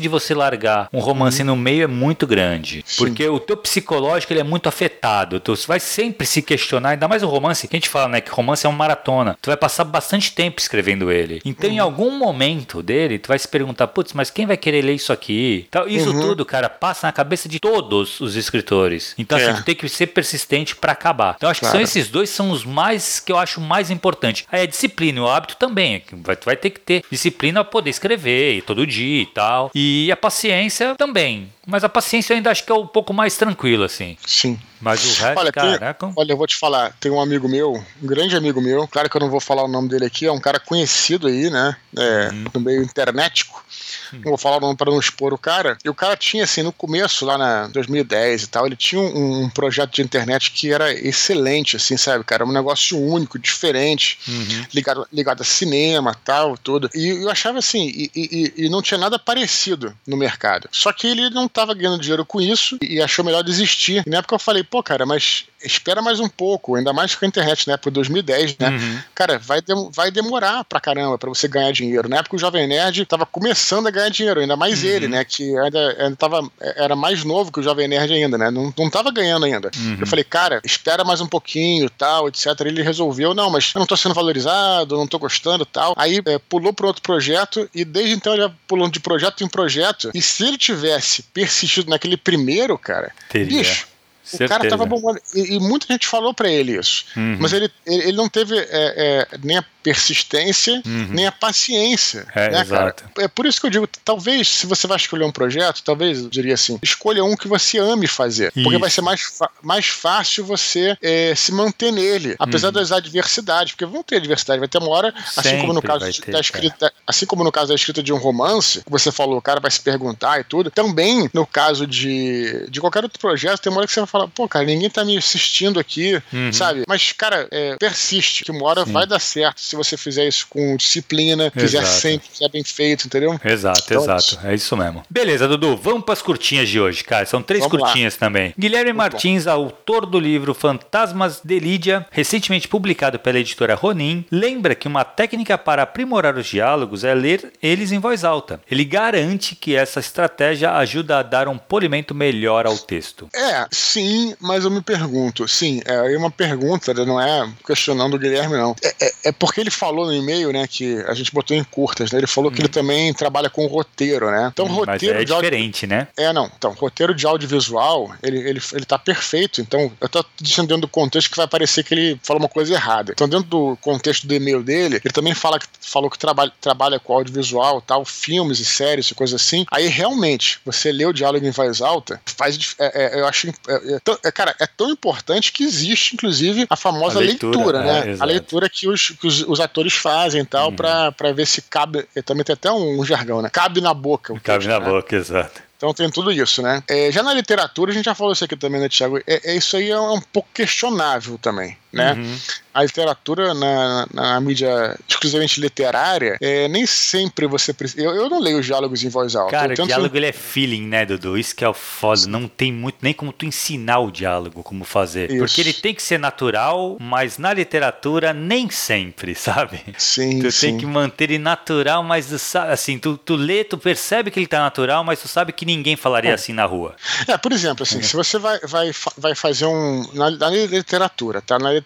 de você largar um romance uhum. no meio é muito grande. Sim. Porque o teu psicológico ele é muito afetado. Tu vai sempre se questionar, ainda mais o romance, que a gente fala, né? Que romance é uma maratona. Tu vai passar bastante tempo escrevendo ele. Então, uhum. em algum momento dele, tu vai se perguntar, putz, mas quem vai querer ler isso aqui? Então, isso uhum. tudo, cara, passa na cabeça de todos os escritores. Então, assim, é. tu tem que ser persistente para acabar. Então acho claro. que são esses dois são os mais que eu acho mais importantes. Aí a disciplina e o hábito também. Vai, vai ter que ter disciplina para poder escrever todo dia e tal. E a paciência também. Mas a paciência eu ainda acho que é um pouco mais tranquilo, assim. Sim. Mas o resto, olha, caraca. Tem, olha, eu vou te falar, tem um amigo meu, um grande amigo meu, claro que eu não vou falar o nome dele aqui, é um cara conhecido aí, né? É, hum. No meio internetico. Hum. Não vou falar o nome para não expor o cara. E o cara tinha, assim, no começo, lá na 2010 e tal, ele tinha um, um projeto de internet que era excelente, assim, sabe, cara? Um negócio único, diferente, uhum. ligado, ligado a cinema tal, tudo. E eu achava assim, e, e, e não tinha nada parecido no mercado. Só que ele não estava ganhando dinheiro com isso e achou melhor desistir. E na época eu falei, pô, cara, mas espera mais um pouco, ainda mais com a internet, né? Por 2010, né? Uhum. Cara, vai, de, vai demorar pra caramba pra você ganhar dinheiro. Na época o Jovem Nerd tava começando a ganhar dinheiro, ainda mais uhum. ele, né? Que ainda, ainda tava, era mais novo que o Jovem Nerd ainda, né? Não, não tava ganhando ainda. Uhum. Eu falei, cara, espera mais um pouquinho, tal, etc. Ele resolveu, não, mas eu não tô sendo valorizado, não tô gostando, tal. Aí é, pulou pro outro projeto e desde então ele pulando de projeto em projeto. E se ele tivesse persistido naquele primeiro, cara, Teria. bicho, o cara tava bombando. E, e, muita gente falou para ele isso. Uhum. Mas ele, ele, não teve é, é, nem a persistência, uhum. nem a paciência. É, né, exato. Cara? É por isso que eu digo, talvez, se você vai escolher um projeto, talvez, eu diria assim, escolha um que você ame fazer. Isso. Porque vai ser mais, mais fácil você é, se manter nele, apesar uhum. das adversidades. Porque vão ter adversidade, vai ter uma hora, Sempre assim como no caso ter, da escrita, assim como no caso da escrita de um romance, que você falou, o cara vai se perguntar e tudo. Também, no caso de, de qualquer outro projeto, tem uma hora que você vai falar, pô, cara, ninguém tá me assistindo aqui, uhum. sabe? Mas, cara, é, persiste, que uma hora Sim. vai dar certo se você fizer isso com disciplina, exato. fizer sempre, fizer bem feito, entendeu? Exato, então, exato. É isso mesmo. Beleza, Dudu, vamos pras curtinhas de hoje, cara. São três curtinhas lá. também. Guilherme Muito Martins, bom. autor do livro Fantasmas de Lídia, recentemente publicado pela editora Ronin, lembra que uma técnica para aprimorar os diálogos é ler eles em voz alta. Ele garante que essa estratégia ajuda a dar um polimento melhor ao texto. É, sim, mas eu me pergunto, sim, é uma pergunta, né, não é questionando o Guilherme, não. É, é, é porque ele falou no e-mail, né, que a gente botou em curtas, né? Ele falou hum. que ele hum. também trabalha com roteiro, né? Então, hum, roteiro é diferente, audio... né? É, não. Então, roteiro de audiovisual, ele, ele, ele tá perfeito. Então, eu tô dizendo dentro do contexto que vai parecer que ele falou uma coisa errada. Então, dentro do contexto do e-mail dele, ele também fala que, falou que trabalha, trabalha com audiovisual, tal, filmes e séries e coisas assim. Aí, realmente, você lê o diálogo em voz alta, faz. É, é, eu acho. É, é, cara, é tão importante que existe, inclusive, a famosa a leitura, leitura, né? É, a leitura que os, que os, os atores fazem e tal, uhum. pra, pra ver se cabe. Também tem até um, um jargão, né? Cabe na boca. Cabe na né? boca, exato. Então tem tudo isso, né? É, já na literatura, a gente já falou isso aqui também, né, Tiago? É, é, isso aí é um pouco questionável também, né? Uhum a literatura na, na, mídia exclusivamente literária, é, nem sempre você precisa. Eu, eu não leio os diálogos em voz alta. Cara, o diálogo ele é feeling, né, Dudu? Isso que é o foda. Não tem muito nem como tu ensinar o diálogo, como fazer. Isso. Porque ele tem que ser natural, mas na literatura nem sempre, <laughs> sabe? Sim. Tu sim. tem que manter ele natural, mas assim, tu, tu lê, tu percebe que ele tá natural, mas tu sabe que ninguém falaria é. assim na rua. É, por exemplo, assim, é. se você vai, vai, vai fazer um. Na, na literatura, tá? Na literatura,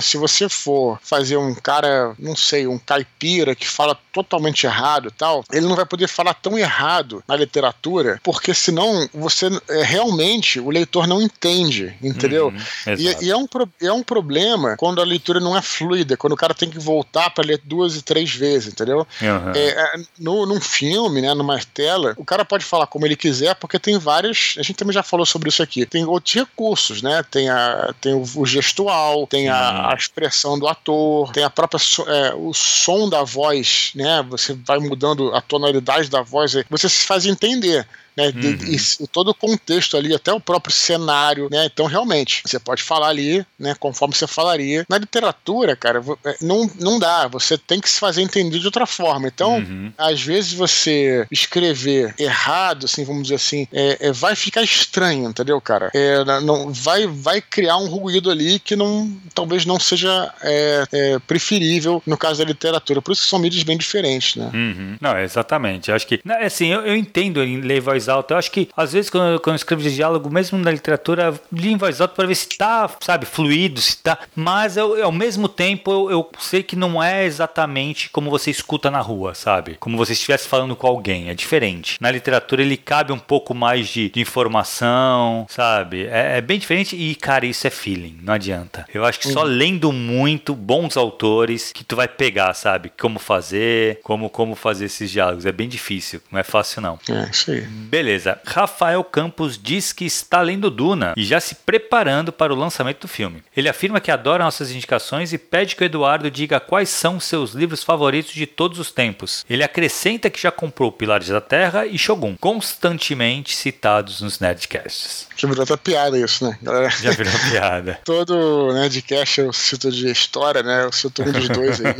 se você for fazer um cara, não sei, um caipira que fala totalmente errado e tal, ele não vai poder falar tão errado na literatura, porque senão você é, realmente o leitor não entende, entendeu? Uhum, e, e, é, um, é um problema quando a leitura não é fluida, quando o cara tem que voltar para ler duas e três vezes, entendeu? Uhum. É, no, num filme, né, numa tela, o cara pode falar como ele quiser, porque tem vários. A gente também já falou sobre isso aqui. Tem outros recursos, né? Tem, a, tem o, o gestual, tem a, a expressão do ator, tem a própria é, o som da voz, né? Você vai mudando a tonalidade da voz, você se faz entender né? Uhum. E, e, todo o contexto ali, até o próprio cenário, né? Então, realmente, você pode falar ali, né? Conforme você falaria. Na literatura, cara, é, não, não dá. Você tem que se fazer entender de outra forma. Então, uhum. às vezes você escrever errado, assim, vamos dizer assim, é, é vai ficar estranho, entendeu, cara? É, não, vai, vai criar um ruído ali que não, talvez não seja é, é, preferível no caso da literatura. Por isso que são mídias bem diferentes, né? Uhum. Não, exatamente. Eu acho que, assim, eu, eu entendo em ler voz alta. Eu acho que, às vezes, quando eu, quando eu escrevo de diálogo, mesmo na literatura, li em voz alta para ver se tá, sabe, fluido, se tá. Mas eu, ao mesmo tempo, eu, eu sei que não é exatamente como você escuta na rua, sabe? Como você estivesse falando com alguém. É diferente. Na literatura, ele cabe um pouco mais de, de informação, sabe? É, é, bem diferente e, cara, isso é feeling. Não adianta. Eu acho que só uhum. lendo muito bons autores que tu vai pegar, sabe? Como fazer, como, como fazer esses diálogos. É bem difícil. Não é fácil, não. É, isso aí. Beleza. Rafael Campos diz que está lendo Duna e já se preparando para o lançamento do filme. Ele afirma que adora nossas indicações e pede que o Eduardo diga quais são seus livros favoritos de todos os tempos. Ele acrescenta que já comprou Pilares da Terra e Shogun, constantemente citados nos Nerdcasts. Já virou até piada isso, né, galera? Já virou piada. <laughs> Todo Nerdcast eu cito de história, né? Eu cito um dos dois aí.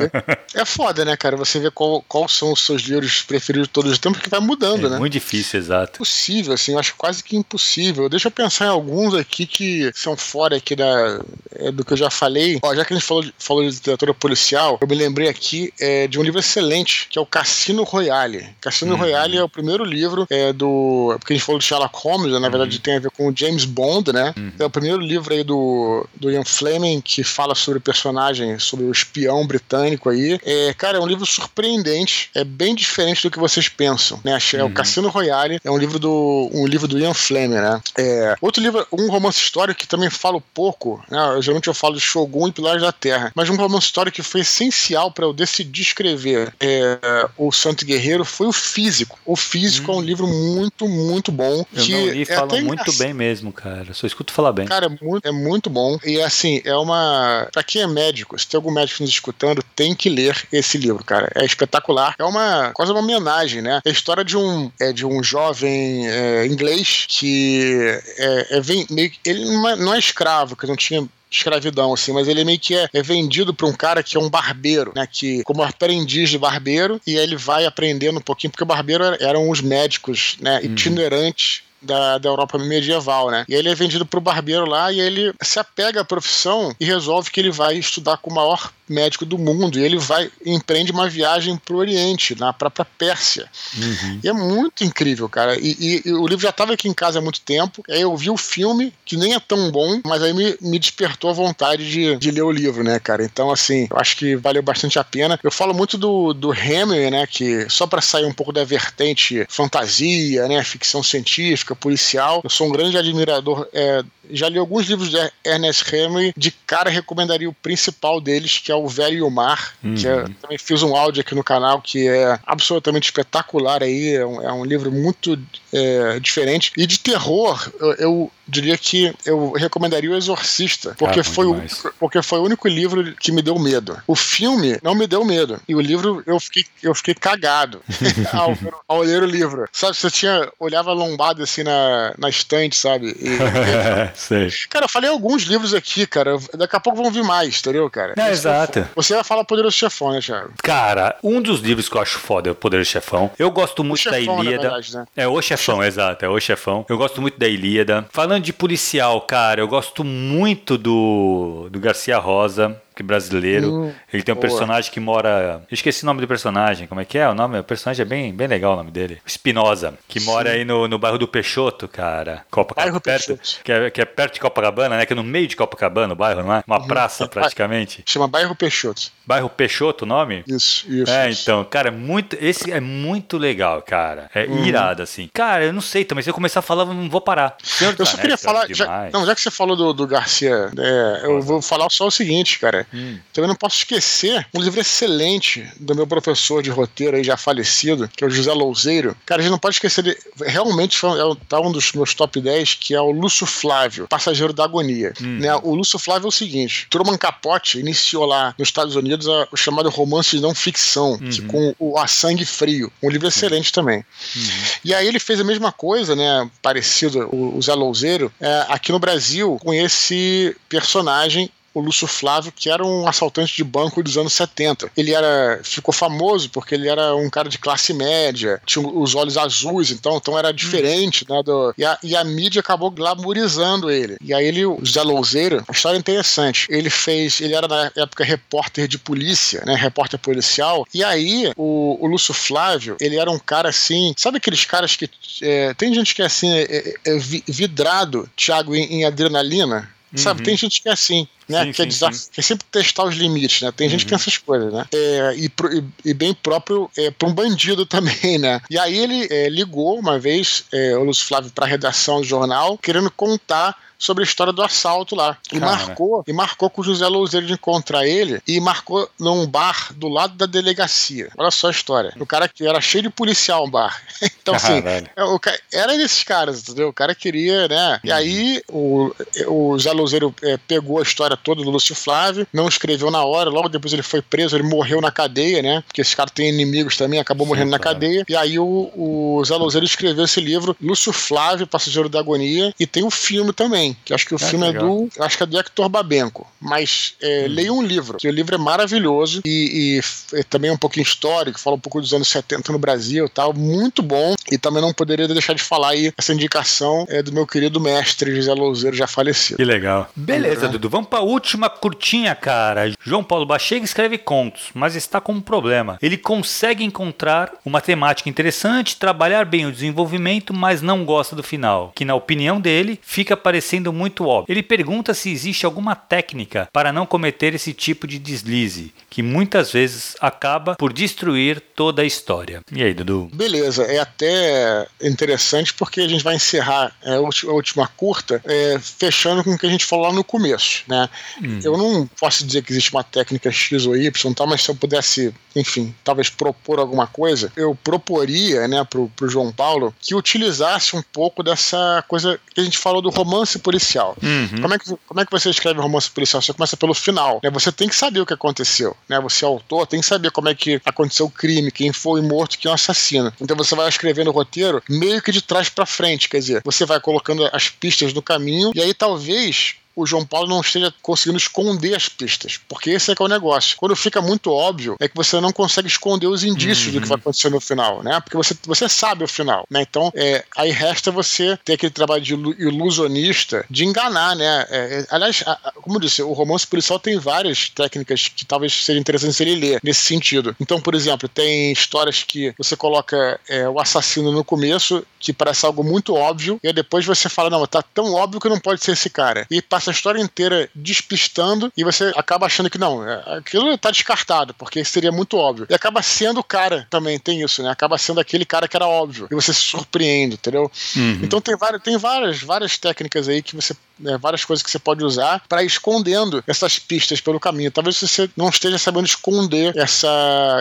é foda, né, cara? Você vê qual, qual são os seus livros preferidos de todos os tempos, que vai mudando, é né? Muito difícil, exato. Impossível, assim, eu acho quase que impossível. Deixa eu pensar em alguns aqui que são fora aqui da, é, do que eu já falei. Ó, já que a gente falou, falou de literatura policial, eu me lembrei aqui é, de um livro excelente, que é o Cassino Royale. Cassino uhum. Royale é o primeiro livro é, do. Porque a gente falou de Sherlock Holmes, né? na verdade uhum. tem a ver com o James Bond, né? Uhum. É o primeiro livro aí do, do Ian Fleming que fala sobre o personagem, sobre o espião britânico aí. É, cara, é um livro surpreendente, é bem diferente do que vocês pensam, né? É o uhum. Cassino Royale, é um livro do um livro do Ian Fleming, né? É, outro livro, um romance histórico que também falo pouco, né? Geralmente eu falo de Shogun e Pilares da Terra, mas um romance histórico que foi essencial para eu decidir escrever é, o Santo Guerreiro foi o Físico. O Físico hum. é um hum. livro muito, muito bom. Eu que não li, é falam muito bem mesmo, cara. só escuto falar bem. Cara, é muito, é muito bom. E assim, é uma. Pra quem é médico, se tem algum médico nos escutando, tem que ler esse livro, cara. É espetacular. É uma quase uma homenagem, né? É a história de um, é, de um jovem é, inglês que é, é vem, meio, ele não é, não é escravo, que não tinha escravidão, assim, mas ele meio que é, é vendido para um cara que é um barbeiro, né? Que, como aprendiz de barbeiro, e ele vai aprendendo um pouquinho, porque o barbeiro eram os médicos, né? Uhum. Itinerantes da, da Europa medieval, né? E ele é vendido pro barbeiro lá e ele se apega à profissão e resolve que ele vai estudar com o maior médico do mundo e ele vai empreende uma viagem pro Oriente, na própria Pérsia. Uhum. E é muito incrível, cara. E, e, e, o livro já estava aqui em casa há muito tempo. Aí eu vi o filme, que nem é tão bom, mas aí me, me despertou a vontade de, de ler o livro, né, cara? Então, assim, eu acho que valeu bastante a pena. Eu falo muito do, do Hemingway, né, que só para sair um pouco da vertente fantasia, né, ficção científica, policial, eu sou um grande admirador é, já li alguns livros de Ernest Hemingway, de cara recomendaria o principal deles, que é O Velho e o Mar, uhum. que é, também fiz um áudio aqui no canal que é absolutamente espetacular aí, é um, é um livro muito é, diferente. E de terror, eu, eu, diria que eu recomendaria O Exorcista, porque, ah, foi o, porque foi o único livro que me deu medo. O filme não me deu medo, e o livro eu fiquei, eu fiquei cagado <laughs> ao, ao, ler o livro. Sabe, você tinha, olhava lombado assim na, na estante, sabe? E, <laughs> <laughs> Sei. Cara, eu falei alguns livros aqui, cara. Daqui a pouco vão vir mais, entendeu, cara? É, exato. Você vai falar Poderoso Chefão, né, Thiago? Cara, um dos livros que eu acho foda é o Poderoso Chefão. Eu gosto muito chefão, da Ilíada. Verdade, né? É o Chefão, o exato. É o Chefão. Eu gosto muito da Ilíada. Falando de policial, cara, eu gosto muito do, do Garcia Rosa brasileiro. Hum, ele tem um boa. personagem que mora. Eu esqueci o nome do personagem. Como é que é? O nome? O personagem é bem, bem legal o nome dele. Espinosa, que Sim. mora aí no, no bairro do Peixoto, cara. Copacabana. Bairro perto, Peixoto. Que é, que é perto de Copacabana, né? Que é no meio de Copacabana o bairro, não é? Uma uhum. praça praticamente. Chama Bairro Peixoto. Bairro Peixoto o nome? Isso, isso. É, isso. então, cara, é muito. Esse é muito legal, cara. É uhum. irado, assim. Cara, eu não sei também. Se eu começar a falar, eu não vou parar. Senhor eu só queria falar. Já, não, já que você falou do, do Garcia, é, eu vou falar só o seguinte, cara. Hum. Também não posso esquecer um livro excelente do meu professor de roteiro aí já falecido, que é o José Louzeiro. Cara, a gente não pode esquecer de, realmente foi, é, tá um dos meus top 10, que é o Lúcio Flávio, Passageiro da Agonia. Hum. Né, o Lúcio Flávio é o seguinte: Truman Capote iniciou lá nos Estados Unidos a, o chamado romance de não ficção, uhum. que, com o A Sangue Frio. Um livro excelente também. Uhum. E aí ele fez a mesma coisa, né? Parecido, o, o Zé Louzeiro, é, aqui no Brasil, com esse personagem o Lúcio Flávio, que era um assaltante de banco dos anos 70. Ele era ficou famoso porque ele era um cara de classe média, tinha os olhos azuis, então, então era diferente, né? Do, e, a, e a mídia acabou glamourizando ele. E aí ele, o Zé Louzeiro, a história é interessante. Ele fez, ele era na época repórter de polícia, né? Repórter policial. E aí o, o Lúcio Flávio, ele era um cara assim, sabe aqueles caras que é, tem gente que é assim, é, é, é vidrado, Thiago, em, em adrenalina? Sabe, uhum. tem gente que é assim, né? Sim, quer, sim, sim. sempre testar os limites, né? Tem uhum. gente que tem essas coisas, né? É, e, e, e, bem próprio é, para um bandido <laughs> também, né? E aí ele é, ligou uma vez, é, o Lúcio Flávio, para a redação do jornal, querendo contar sobre a história do assalto lá. E Cara. marcou, e marcou com o José Louzeiro de encontrar ele e marcou num bar do lado da delegacia. Olha só a história. O cara que era cheio de policial um bar. <laughs> então, assim, é, o, era desses caras, entendeu? O cara queria, né? E aí o, o José Louzeiro é, pegou a história toda do Lúcio Flávio, não escreveu na hora, logo depois ele foi preso, ele morreu na cadeia, né? Porque esse cara tem inimigos também, acabou Sim, morrendo claro. na cadeia. E aí o, o Zé Louzeiro escreveu esse livro, Lúcio Flávio, Passageiro da Agonia, e tem o um filme também que acho que o é, filme legal. é do. Acho que é do Hector Babenco. Mas é, hum. leia um livro, que o livro é maravilhoso e, e é também um pouquinho histórico, fala um pouco dos anos 70 no Brasil tal. Muito bom. E também não poderia deixar de falar aí essa indicação é do meu querido mestre José Louzeiro, já falecido. Que legal. Beleza, é. Dudu. Vamos pra última curtinha, cara. João Paulo Bachega escreve contos, mas está com um problema. Ele consegue encontrar uma temática interessante, trabalhar bem o desenvolvimento, mas não gosta do final, que na opinião dele fica parecendo muito óbvio. Ele pergunta se existe alguma técnica para não cometer esse tipo de deslize, que muitas vezes acaba por destruir toda a história. E aí, Dudu? Beleza, é até interessante porque a gente vai encerrar é, a última curta é, fechando com o que a gente falou lá no começo, né? Hum. Eu não posso dizer que existe uma técnica X ou Y, tal, mas se eu pudesse, enfim, talvez propor alguma coisa, eu proporia, né, pro, pro João Paulo que utilizasse um pouco dessa coisa que a gente falou do romance policial. Uhum. Como, é que, como é que você escreve um romance policial? Você começa pelo final, né? Você tem que saber o que aconteceu, né? Você é autor, tem que saber como é que aconteceu o crime, quem foi morto, quem é o assassino. Então você vai escrevendo o roteiro meio que de trás para frente, quer dizer, você vai colocando as pistas no caminho e aí talvez o João Paulo não esteja conseguindo esconder as pistas. Porque esse é que é o negócio. Quando fica muito óbvio, é que você não consegue esconder os indícios uhum. do que vai acontecer no final, né? Porque você, você sabe o final, né? Então, é, aí resta você ter aquele trabalho de ilusionista de enganar, né? É, é, aliás, a, como eu disse, o romance policial tem várias técnicas que talvez sejam interessantes ele ler nesse sentido. Então, por exemplo, tem histórias que você coloca é, o assassino no começo, que parece algo muito óbvio, e aí depois você fala, não, tá tão óbvio que não pode ser esse cara. E passa essa história inteira despistando e você acaba achando que não, é, aquilo tá descartado, porque seria muito óbvio. E acaba sendo o cara também, tem isso, né? Acaba sendo aquele cara que era óbvio. E você se surpreende, entendeu? Uhum. Então tem várias, tem várias, várias técnicas aí que você né, várias coisas que você pode usar para ir escondendo essas pistas pelo caminho. Talvez você não esteja sabendo esconder essa.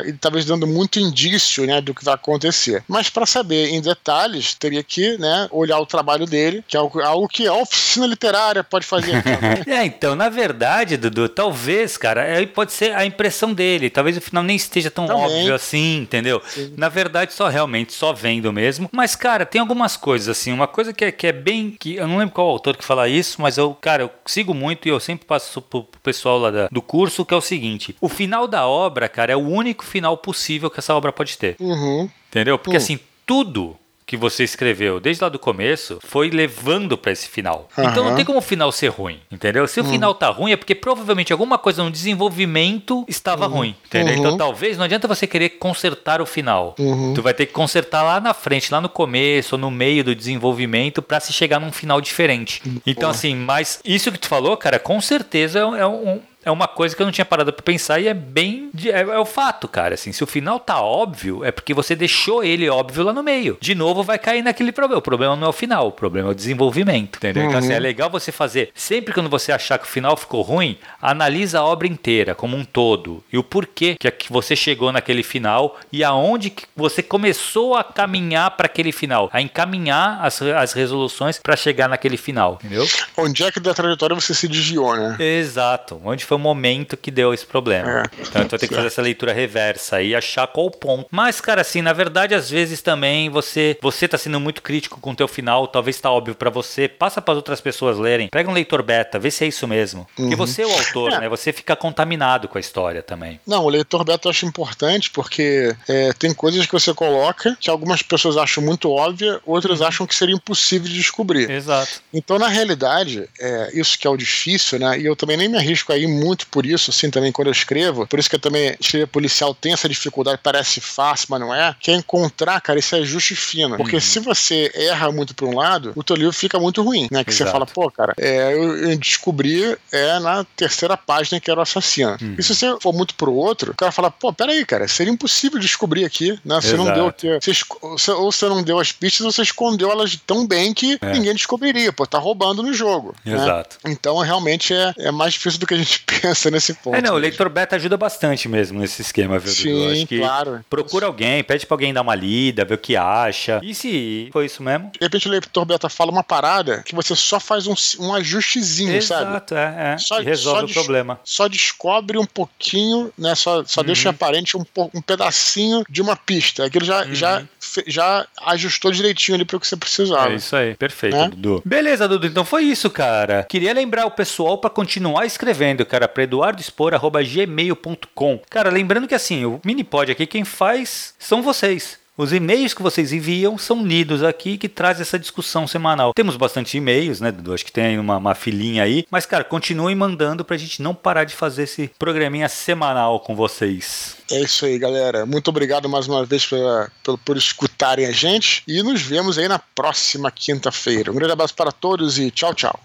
e talvez dando muito indício né, do que vai acontecer. Mas para saber em detalhes, teria que né, olhar o trabalho dele, que é algo, algo que a oficina literária pode fazer. <laughs> é, então, na verdade, Dudu, talvez, cara, pode ser a impressão dele. Talvez o final nem esteja tão Também. óbvio assim, entendeu? Sim. Na verdade, só realmente, só vendo mesmo. Mas, cara, tem algumas coisas assim. Uma coisa que é, que é bem. que Eu não lembro qual autor que fala isso isso, mas eu, cara, eu sigo muito e eu sempre passo pro, pro pessoal lá da, do curso que é o seguinte: o final da obra, cara, é o único final possível que essa obra pode ter. Uhum. Entendeu? Porque uhum. assim, tudo que você escreveu desde lá do começo foi levando para esse final. Uhum. Então não tem como o final ser ruim, entendeu? Se o uhum. final tá ruim é porque provavelmente alguma coisa no desenvolvimento estava uhum. ruim, entendeu? Então uhum. talvez não adianta você querer consertar o final. Uhum. Tu vai ter que consertar lá na frente, lá no começo ou no meio do desenvolvimento para se chegar num final diferente. Então assim, mas isso que tu falou, cara, com certeza é um é uma coisa que eu não tinha parado para pensar e é bem. É, é, o fato, cara. Assim, se o final tá óbvio, é porque você deixou ele óbvio lá no meio. De novo, vai cair naquele problema. O problema não é o final, o problema é o desenvolvimento. Entendeu? Uhum. Então, assim, é uhum. legal você fazer. Sempre quando você achar que o final ficou ruim, analisa a obra inteira, como um todo. E o porquê que você chegou naquele final e aonde que você começou a caminhar para aquele final. A encaminhar as, as resoluções para chegar naquele final. Entendeu? Onde é que da trajetória você se desviou, né? Exato. Onde foi foi o momento que deu esse problema. É. Então eu ter que fazer essa leitura reversa e achar qual o ponto. Mas, cara, assim, na verdade, às vezes também você você tá sendo muito crítico com o teu final, talvez tá óbvio para você, passa para outras pessoas lerem. Pega um leitor beta, vê se é isso mesmo. Uhum. Porque você é o autor, é. né? Você fica contaminado com a história também. Não, o leitor beta eu acho importante porque é, tem coisas que você coloca que algumas pessoas acham muito óbvia, outras uhum. acham que seria impossível de descobrir. Exato. Então, na realidade, é, isso que é o difícil, né? E eu também nem me arrisco aí muito por isso, assim, também quando eu escrevo. Por isso que eu também escrever policial tem essa dificuldade, parece fácil, mas não é. Que é encontrar, cara, esse ajuste fino. Porque uhum. se você erra muito para um lado, o teu livro fica muito ruim, né? Que Exato. você fala, pô, cara, é, eu, eu, descobri é na terceira página que era o assassino. Uhum. E se você for muito pro outro, o cara fala, pô, peraí, cara, seria impossível descobrir aqui, né? Você Exato. não deu que. Você, ou você não deu as pistas, ou você escondeu elas tão bem que é. ninguém descobriria, pô, tá roubando no jogo. Né? Exato. Né? Então, realmente é, é mais difícil do que a gente pensa nesse ponto. É, não, o leitor beta ajuda bastante mesmo nesse esquema, viu? Sim, acho que claro. Procura alguém, pede pra alguém dar uma lida, ver o que acha. E se foi isso mesmo? De repente o leitor beta fala uma parada que você só faz um, um ajustezinho, Exato, sabe? Exato, é, é. Só, e resolve só o problema. Só descobre um pouquinho, né? Só, só uhum. deixa aparente um, um pedacinho de uma pista. Aquilo já, uhum. já, já ajustou direitinho ali pro que você precisava. É isso aí, perfeito, né? Dudu. Beleza, Dudu, então foi isso, cara. Queria lembrar o pessoal para continuar escrevendo, cara, pra eduardoespor.gmail.com. Cara, lembrando que assim, o Minipod aqui, quem faz são vocês. Os e-mails que vocês enviam são lidos aqui que traz essa discussão semanal. Temos bastante e-mails, né, Dudu? Acho que tem uma, uma filinha aí. Mas, cara, continuem mandando pra gente não parar de fazer esse programinha semanal com vocês. É isso aí, galera. Muito obrigado mais uma vez por, por escutarem a gente. E nos vemos aí na próxima quinta-feira. Um grande abraço para todos e tchau, tchau.